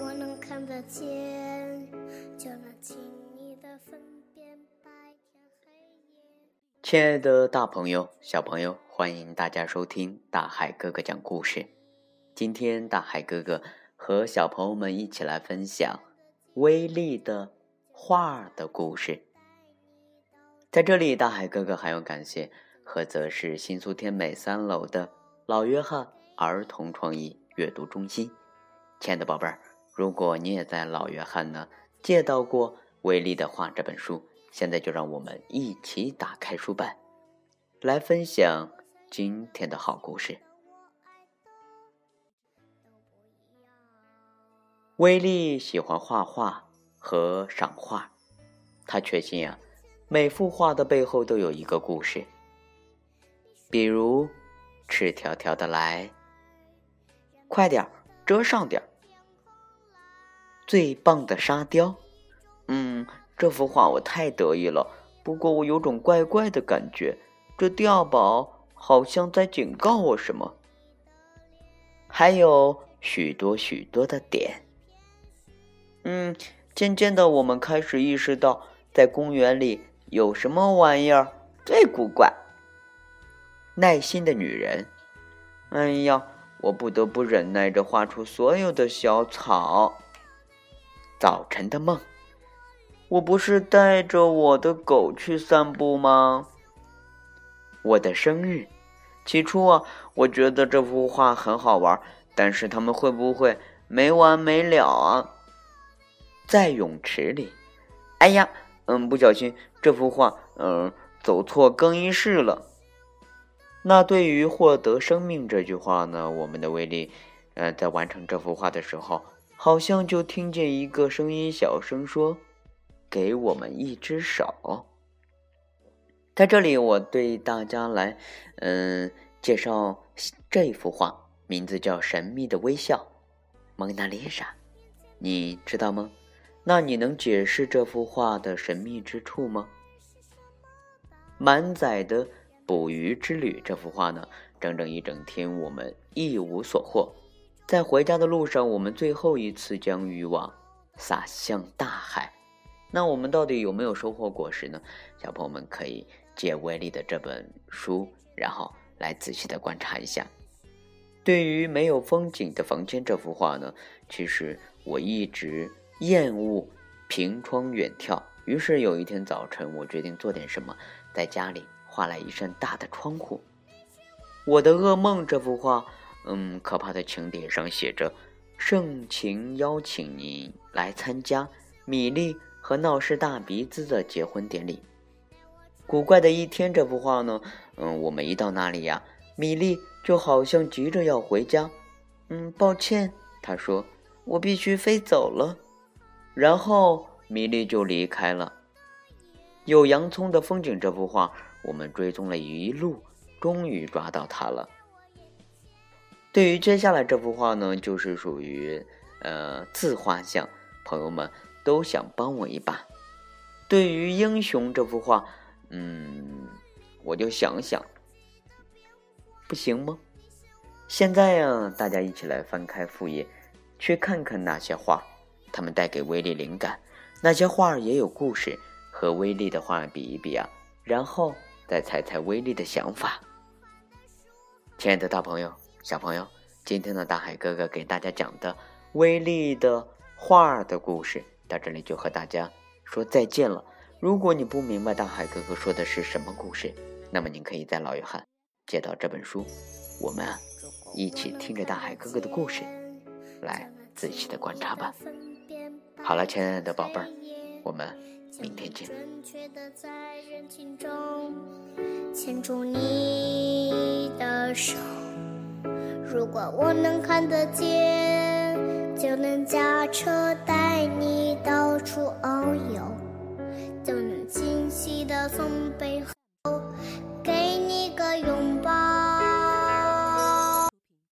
我能看得见，就能轻易的分辨白天黑夜。亲爱的大朋友、小朋友，欢迎大家收听大海哥哥讲故事。今天大海哥哥和小朋友们一起来分享威力的画的故事。在这里，大海哥哥还要感谢菏泽市新苏天美三楼的老约翰儿童创意阅读中心。亲爱的宝贝儿，如果你也在老约翰呢借到过《威力的画》这本书，现在就让我们一起打开书本，来分享今天的好故事。威力喜欢画画和赏画，他确信啊。每幅画的背后都有一个故事，比如赤条条的来，快点儿遮上点儿最棒的沙雕，嗯，这幅画我太得意了。不过我有种怪怪的感觉，这碉堡好像在警告我什么。还有许多许多的点，嗯，渐渐的我们开始意识到，在公园里。有什么玩意儿最古怪？耐心的女人，哎呀，我不得不忍耐着画出所有的小草。早晨的梦，我不是带着我的狗去散步吗？我的生日，起初啊，我觉得这幅画很好玩，但是他们会不会没完没了啊？在泳池里，哎呀。嗯，不小心这幅画，嗯，走错更衣室了。那对于获得生命这句话呢？我们的威力，呃，在完成这幅画的时候，好像就听见一个声音小声说：“给我们一只手。”在这里，我对大家来，嗯，介绍这幅画，名字叫《神秘的微笑》，蒙娜丽莎，你知道吗？那你能解释这幅画的神秘之处吗？满载的捕鱼之旅这幅画呢？整整一整天，我们一无所获。在回家的路上，我们最后一次将渔网撒向大海。那我们到底有没有收获果实呢？小朋友们可以借威力的这本书，然后来仔细的观察一下。对于没有风景的房间这幅画呢？其实我一直。厌恶凭窗远眺，于是有一天早晨，我决定做点什么，在家里画了一扇大的窗户。我的噩梦这幅画，嗯，可怕的请帖上写着：“盛情邀请您来参加米莉和闹事大鼻子的结婚典礼。”古怪的一天这幅画呢，嗯，我们一到那里呀，米莉就好像急着要回家。嗯，抱歉，他说，我必须飞走了。然后米莉就离开了。有洋葱的风景这幅画，我们追踪了一路，终于抓到它了。对于接下来这幅画呢，就是属于呃自画像，朋友们都想帮我一把。对于英雄这幅画，嗯，我就想想，不行吗？现在呀，大家一起来翻开副页，去看看那些画。他们带给威力灵感，那些画也有故事，和威力的画比一比啊，然后再猜猜威力的想法。亲爱的大朋友、小朋友，今天的大海哥哥给大家讲的威力的画的故事到这里就和大家说再见了。如果你不明白大海哥哥说的是什么故事，那么您可以在老约翰借到这本书，我们啊一起听着大海哥哥的故事，来仔细的观察吧。好了，亲爱的宝贝儿，我们明天见。牵住你的手，如果我能看得见，就能驾车带你到处遨游，就能清晰的从背后。